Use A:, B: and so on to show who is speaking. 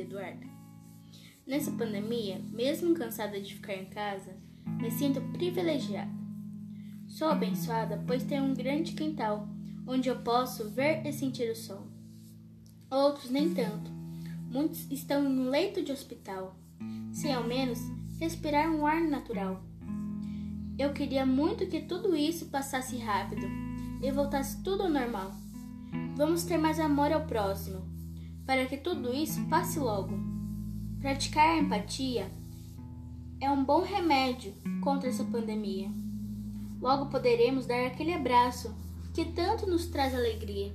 A: Eduardo. Nessa pandemia, mesmo cansada de ficar em casa, me sinto privilegiada. Sou abençoada pois tenho um grande quintal onde eu posso ver e sentir o sol. Outros nem tanto. Muitos estão em um leito de hospital, sem ao menos respirar um ar natural. Eu queria muito que tudo isso passasse rápido e voltasse tudo ao normal. Vamos ter mais amor ao próximo, para que tudo isso passe logo. Praticar a empatia é um bom remédio contra essa pandemia. Logo poderemos dar aquele abraço que tanto nos traz alegria.